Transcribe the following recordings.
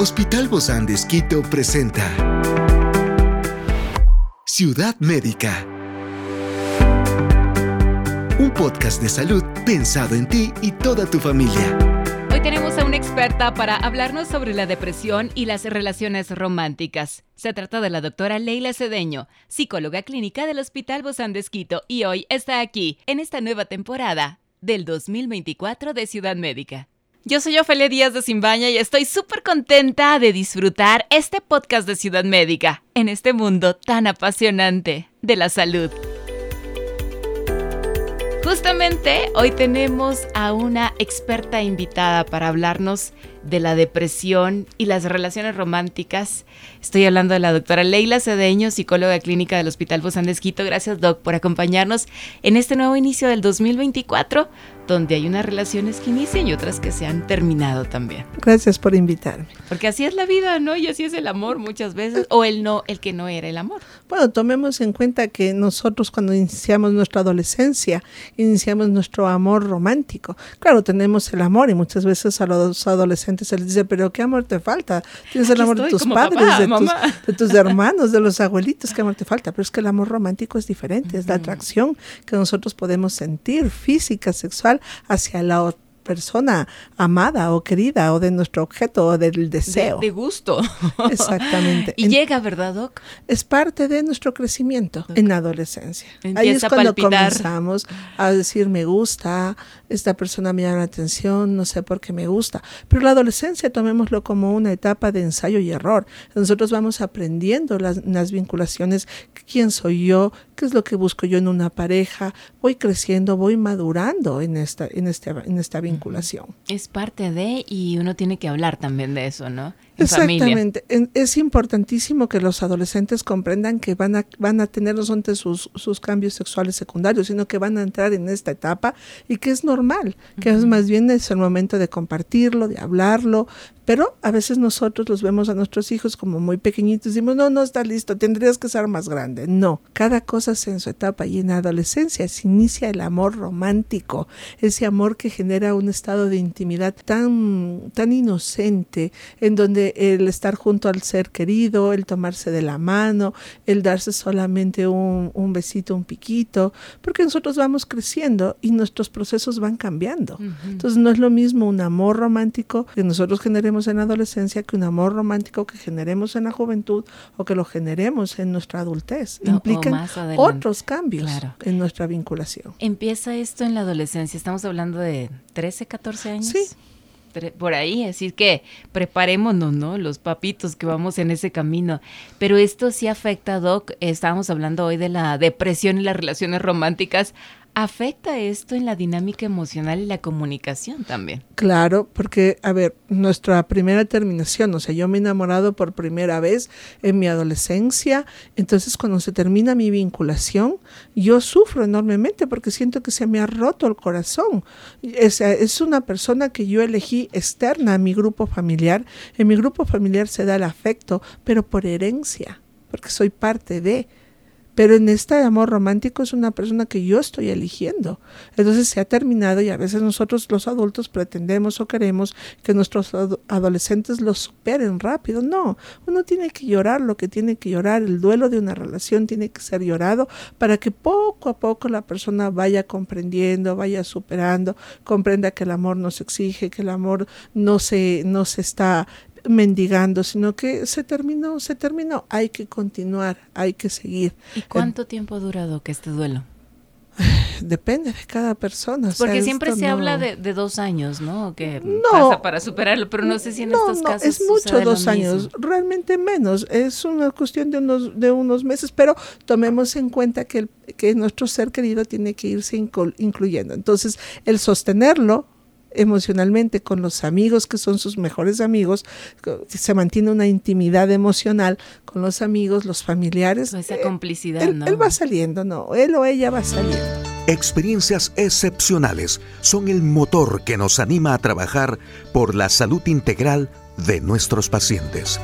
Hospital Bozán de Esquito presenta Ciudad Médica. Un podcast de salud pensado en ti y toda tu familia. Hoy tenemos a una experta para hablarnos sobre la depresión y las relaciones románticas. Se trata de la doctora Leila Cedeño, psicóloga clínica del Hospital Bozán de Esquito, y hoy está aquí en esta nueva temporada del 2024 de Ciudad Médica. Yo soy Ofelia Díaz de Simbaña y estoy súper contenta de disfrutar este podcast de Ciudad Médica en este mundo tan apasionante de la salud. Justamente hoy tenemos a una experta invitada para hablarnos de la depresión y las relaciones románticas. Estoy hablando de la doctora Leila Cedeño, psicóloga clínica del Hospital Bozán de Esquito. Gracias, Doc, por acompañarnos en este nuevo inicio del 2024 donde hay unas relaciones que inician y otras que se han terminado también. Gracias por invitarme. Porque así es la vida, ¿no? Y así es el amor muchas veces, o el no, el que no era el amor. Bueno, tomemos en cuenta que nosotros cuando iniciamos nuestra adolescencia, iniciamos nuestro amor romántico. Claro, tenemos el amor y muchas veces a los adolescentes se les dice, pero ¿qué amor te falta? Tienes el amor de tus padres, de, tus, de, tus, hermanos, de los abuelitos, ¿qué amor te falta? Pero es que el amor romántico es diferente, es la atracción que nosotros podemos sentir, física, sexual, hacia la otra persona amada o querida o de nuestro objeto o del deseo. De, gusto. Exactamente. y llega, ¿verdad, Doc? Es parte de nuestro crecimiento en la adolescencia. Ahí es cuando comenzamos a decir me gusta, esta persona me llama la atención, no sé por qué me gusta. Pero la adolescencia tomémoslo como una etapa de ensayo y error. Nosotros vamos aprendiendo las, las vinculaciones, quién soy yo, qué es lo que busco yo en una pareja, voy creciendo, voy madurando en esta, en este, en esta vinculación es parte de, y uno tiene que hablar también de eso, ¿no? Exactamente. Es importantísimo que los adolescentes comprendan que van a, van a tener no solamente sus, sus cambios sexuales secundarios, sino que van a entrar en esta etapa y que es normal, que es más bien es el momento de compartirlo, de hablarlo, pero a veces nosotros los vemos a nuestros hijos como muy pequeñitos y decimos, no, no está listo, tendrías que ser más grande. No, cada cosa es en su etapa y en la adolescencia se inicia el amor romántico, ese amor que genera un estado de intimidad tan, tan inocente, en donde el estar junto al ser querido, el tomarse de la mano, el darse solamente un, besito, un piquito, porque nosotros vamos creciendo y nuestros procesos van cambiando. Entonces no es lo mismo un amor romántico que nosotros generemos en la adolescencia que un amor romántico que generemos en la juventud o que lo generemos en nuestra adultez. Implican otros cambios en nuestra vinculación. Empieza esto en la adolescencia, estamos hablando de 13, 14 años. Sí, por ahí, así que preparémonos, ¿no? Los papitos que vamos en ese camino. Pero esto sí afecta, Doc, estábamos hablando hoy de la depresión y las relaciones románticas. ¿Afecta esto en la dinámica emocional y la comunicación también? Claro, porque, a ver, nuestra primera terminación, o sea, yo me he enamorado por primera vez en mi adolescencia, entonces cuando se termina mi vinculación, yo sufro enormemente porque siento que se me ha roto el corazón. Es, es una persona que yo elegí externa a mi grupo familiar. En mi grupo familiar se da el afecto, pero por herencia, porque soy parte de pero en este amor romántico es una persona que yo estoy eligiendo. Entonces se ha terminado y a veces nosotros los adultos pretendemos o queremos que nuestros adolescentes lo superen rápido. No, uno tiene que llorar lo que tiene que llorar. El duelo de una relación tiene que ser llorado para que poco a poco la persona vaya comprendiendo, vaya superando, comprenda que el amor no se exige, que el amor no se, no se está mendigando, sino que se terminó, se terminó. Hay que continuar, hay que seguir. ¿Y cuánto tiempo ha durado que este duelo? Depende de cada persona. Porque siempre se habla de, dos años, ¿no? Que pasa para superarlo, pero no sé si en estos casos. Es mucho dos años, realmente menos. Es una cuestión de unos, de unos meses, pero tomemos en cuenta que, que nuestro ser querido tiene que irse incluyendo. Entonces, el sostenerlo emocionalmente con los amigos que son sus mejores amigos, se mantiene una intimidad emocional con los amigos, los familiares. Esa eh, complicidad, él, ¿no? Él va saliendo, no, él o ella va saliendo. Experiencias excepcionales son el motor que nos anima a trabajar por la salud integral de nuestros pacientes.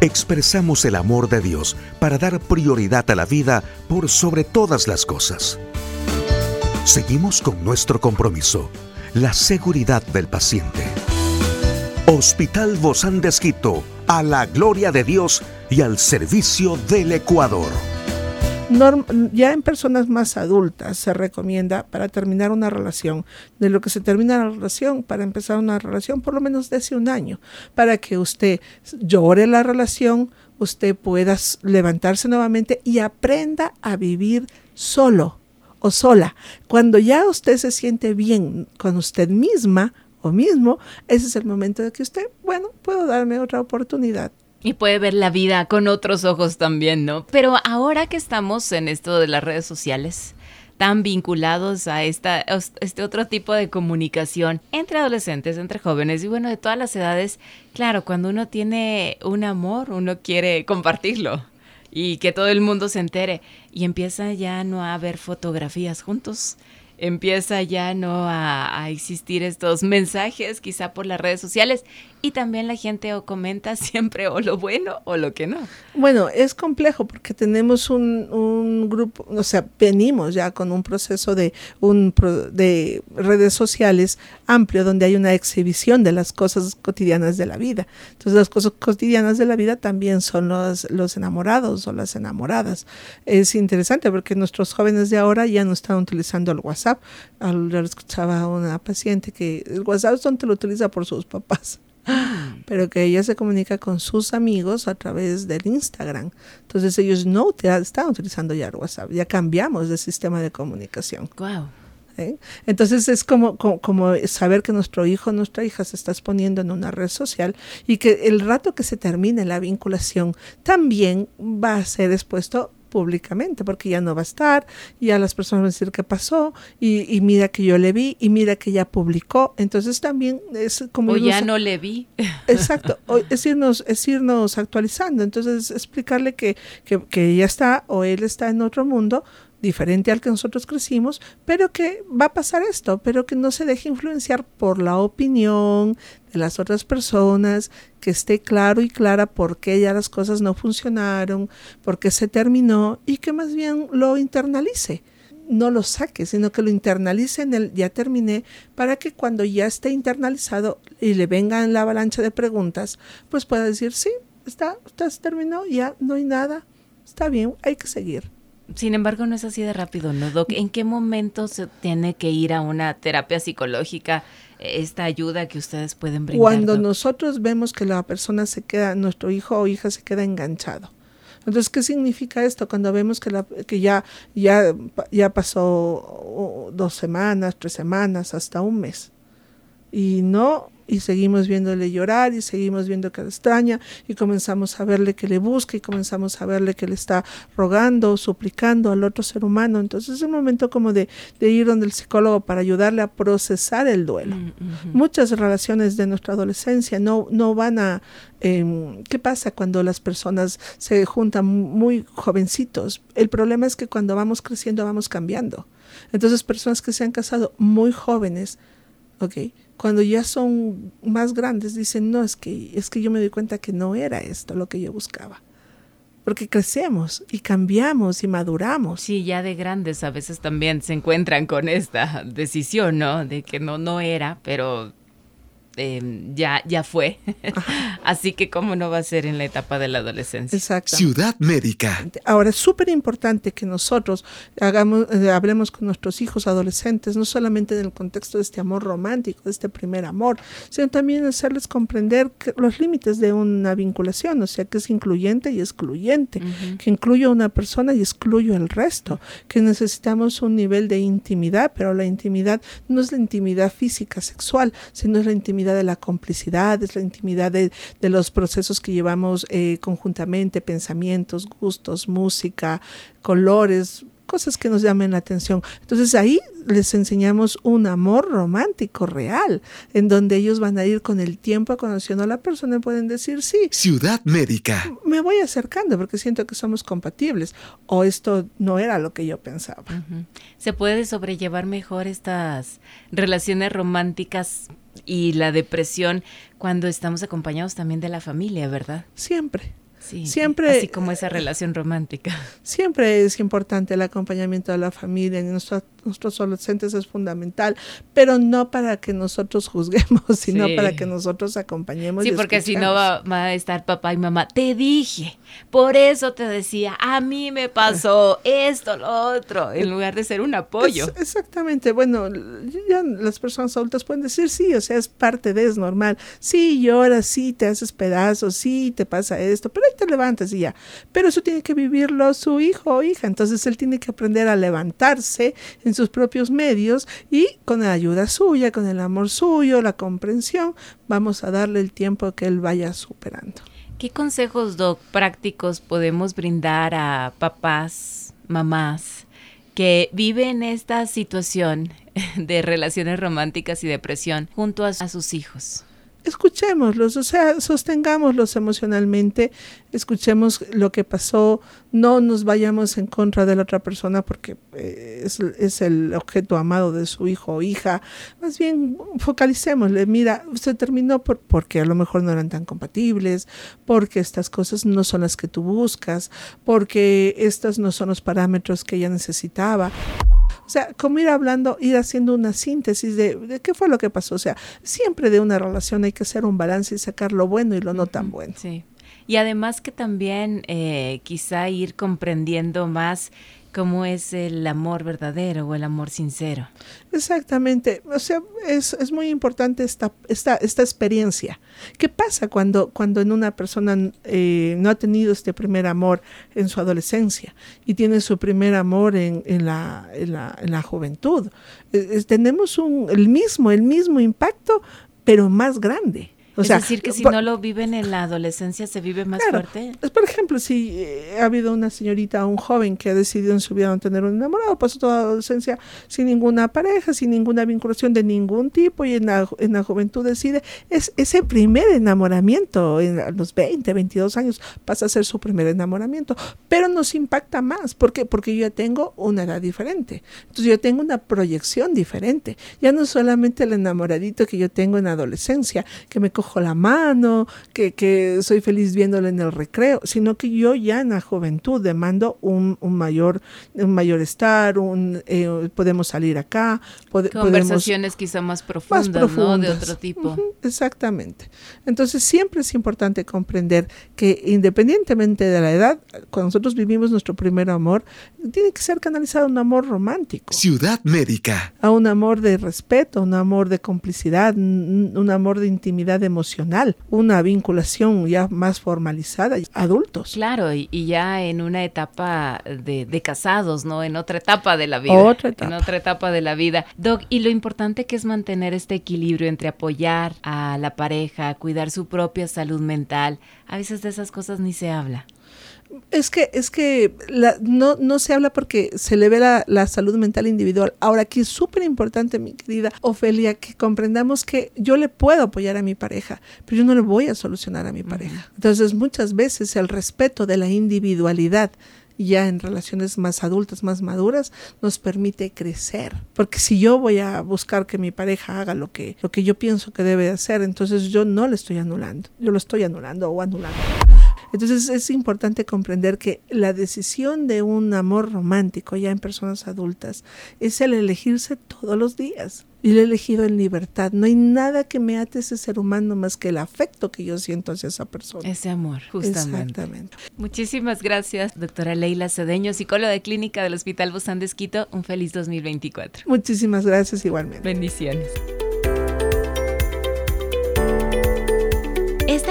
Expresamos el amor de Dios para dar prioridad a la vida por sobre todas las cosas. Seguimos con nuestro compromiso la seguridad del paciente. Hospital Bozán de Esquito, a la gloria de Dios y al servicio del Ecuador. ya en personas más adultas se recomienda para terminar una relación, de lo que se termina la relación, para empezar una relación, por lo menos desde un año, para que usted llore la relación, usted pueda levantarse nuevamente y aprenda a vivir solo o sola. Cuando ya usted se siente bien con usted misma, mismo, ese es el momento de que usted, bueno, puedo darme otra oportunidad. Y puede ver la vida con otros ojos también, ¿no? Pero ahora que estamos en esto de las redes sociales, tan vinculados a esta, este otro tipo de comunicación entre adolescentes, entre jóvenes y bueno, de todas las edades, claro, cuando uno tiene un amor, uno quiere compartirlo y que todo el mundo se entere. Y empieza ya no a ver fotografías juntos, empieza ya no a, existir estos mensajes, quizá por las redes sociales, y también la gente o comenta siempre o lo bueno o lo que no. Bueno, es complejo porque tenemos un, un grupo, o sea, venimos ya con un proceso de, un, de redes sociales amplio donde hay una exhibición de las cosas cotidianas de la vida. Entonces las cosas cotidianas de la vida también son los, los enamorados o las enamoradas. Es interesante porque nuestros jóvenes de ahora ya no están utilizando el WhatsApp. Al, escuchaba a una paciente que el WhatsApp donde lo utiliza por sus papás pero que ella se comunica con sus amigos a través del Instagram. Entonces ellos no están utilizando ya WhatsApp, ya cambiamos de sistema de comunicación. Wow. ¿Eh? Entonces es como, como, saber que nuestro hijo, nuestra hija se está exponiendo en una red social y que el rato que se termine la vinculación también va a ser expuesto públicamente, porque ya no va a estar, ya las personas van a decir qué pasó, y, mira que yo le vi, y mira que ya publicó, entonces también es como... O ya no le vi. Exacto, es irnos, es irnos actualizando, entonces explicarle que, que, que ella está o él está en otro mundo, diferente al que nosotros crecimos, pero que va a pasar esto, pero que no se deje influenciar por la opinión de las otras personas, que esté claro y clara por qué ya las cosas no funcionaron, por qué se terminó y que más bien lo internalice. No lo saque, sino que lo internalice en el ya terminé, para que cuando ya esté internalizado y le venga en la avalancha de preguntas, pues pueda decir, sí, está, está terminó, ya no hay nada, está bien, hay que seguir. Sin embargo, no es así de rápido, ¿no, Doc? ¿En qué momento se tiene que ir a una terapia psicológica? esta ayuda que ustedes pueden brindar. Cuando nosotros vemos que la persona se queda, nuestro hijo o hija se queda enganchado. Entonces, ¿qué significa esto? Cuando vemos que, la, que ya, ya, ya pasó dos semanas, tres semanas, hasta un mes. Y no y seguimos viéndole llorar y seguimos viendo que le extraña y comenzamos a verle que le busca y comenzamos a verle que le está rogando, suplicando al otro ser humano. Entonces es un momento como de, ir donde el psicólogo para ayudarle a procesar el duelo. Mm, Muchas relaciones de nuestra adolescencia no, no van a... Em, ¿Qué pasa cuando las personas se juntan muy jovencitos? El problema es que cuando vamos creciendo vamos cambiando. Entonces personas que se han casado muy jóvenes, ¿ok? Cuando ya son más grandes dicen, no, es que, es que yo me doy cuenta que no era esto lo que yo buscaba. Porque crecemos y cambiamos y maduramos. Sí, ya de grandes a veces también se encuentran con esta decisión, ¿no? De que no, no era, pero Em, ya, ya fue. Así que cómo no va a ser en la etapa de la adolescencia. Exacto. Ciudad médica. Ahora es súper importante que nosotros hagamos, eh, hablemos con nuestros hijos adolescentes, no solamente en el contexto de este amor romántico, de este primer amor, sino también hacerles comprender los límites de una vinculación, o sea, que es incluyente y excluyente, que incluyo a una persona y excluyo al resto, que necesitamos un nivel de intimidad, pero la intimidad no es la intimidad física, sexual, sino es la intimidad de la complicidad, es la intimidad de, los procesos que llevamos eh, conjuntamente, pensamientos, gustos, música, colores, cosas que nos llamen la atención. Entonces ahí les enseñamos un amor romántico real, en donde ellos van a ir con el tiempo conociendo a la persona y pueden decir, sí. Ciudad médica. Me voy acercando porque siento que somos compatibles o esto no era lo que yo pensaba. Se puede sobrellevar mejor estas relaciones románticas y la depresión cuando estamos acompañados también de la familia, ¿verdad? Siempre. Siempre, así como esa relación romántica. Siempre es importante el acompañamiento de la familia. En nuestros adolescentes es fundamental, pero no para que nosotros juzguemos, sino para que nosotros acompañemos. Sí, porque si no va, a estar papá y mamá. Te dije, por eso te decía, a mí me pasó esto, lo otro, en lugar de ser un apoyo. exactamente. Bueno, ya las personas adultas pueden decir sí, o sea, es parte de, es normal. Sí, lloras, sí, te haces pedazos, sí, te pasa esto, pero te levantas y ya. Pero eso tiene que vivirlo su hijo o hija. Entonces él tiene que aprender a levantarse en sus propios medios y con la ayuda suya, con el amor suyo, la comprensión, vamos a darle el tiempo que él vaya superando. ¿Qué consejos, Doc, prácticos podemos brindar a papás, mamás que viven esta situación de relaciones románticas y depresión junto a sus hijos? Escuchémoslos, o sea, sostengámoslos emocionalmente, escuchemos lo que pasó, no nos vayamos en contra de la otra persona porque eh, es, el objeto amado de su hijo o hija, más bien focalicémosle, mira, usted terminó por, porque a lo mejor no eran tan compatibles, porque estas cosas no son las que tú buscas, porque estos no son los parámetros que ella necesitaba. O sea, como ir hablando, ir haciendo una síntesis de, qué fue lo que pasó. O sea, siempre de una relación hay que hacer un balance y sacar lo bueno y lo no tan bueno. Sí. Y además que también eh, quizá ir comprendiendo más cómo es el amor verdadero o el amor sincero. Exactamente, o sea, es, es muy importante esta, esta, esta experiencia. ¿Qué pasa cuando, cuando en una persona eh, no ha tenido este primer amor en su adolescencia y tiene su primer amor en, en, la, en, la, en la, juventud? tenemos un, el mismo, el mismo impacto, pero más grande es decir, que si no lo viven en la adolescencia, se vive más fuerte. Por ejemplo, si eh, ha habido una señorita o un joven que ha decidido en su vida no tener un enamorado, pasó toda la adolescencia sin ninguna pareja, sin ninguna vinculación de ningún tipo, y en la, en la juventud decide, es ese primer enamoramiento, en, a los 20, 22 años, pasa a ser su primer enamoramiento, pero nos impacta más. ¿Por qué? Porque yo ya tengo una edad diferente. Entonces yo tengo una proyección diferente. Ya no solamente el enamoradito que yo tengo en la adolescencia, que me la mano, que, que, soy feliz viéndolo en el recreo, sino que yo ya en la juventud demando un, un mayor, un mayor estar, un, eh, podemos salir acá. Conversaciones quizá más profundas, ¿no? De otro tipo. exactamente. Entonces siempre es importante comprender que independientemente de la edad, cuando nosotros vivimos nuestro primer amor, tiene que ser canalizado a un amor romántico. Ciudad médica. A un amor de respeto, un amor de complicidad, un amor de intimidad de emocional, una vinculación ya más formalizada, adultos. Claro, y, ya en una etapa de, casados, ¿no? En otra etapa de la vida. Otra etapa. En otra etapa de la vida. Doc, y lo importante que es mantener este equilibrio entre apoyar a la pareja, cuidar su propia salud mental. A veces de esas cosas ni se habla. Es que, es que no, no se habla porque se le ve la, salud mental individual. Ahora, aquí es súper importante, mi querida Ofelia, que comprendamos que yo le puedo apoyar a mi pareja, pero yo no le voy a solucionar a mi pareja. Entonces, muchas veces el respeto de la individualidad ya en relaciones más adultas, más maduras, nos permite crecer. Porque si yo voy a buscar que mi pareja haga lo que, lo que yo pienso que debe hacer, entonces yo no le estoy anulando, yo lo estoy anulando o anulando. Entonces es importante comprender que la decisión de un amor romántico ya en personas adultas es el elegirse todos los días. Y lo he elegido en libertad. No hay nada que me ate a ese ser humano más que el afecto que yo siento hacia esa persona. Ese amor, justamente. Exactamente. Muchísimas gracias, doctora Leila Cedeño, psicóloga de clínica del Hospital Bozán de Esquito. Un feliz 2024. Muchísimas gracias igualmente. Bendiciones.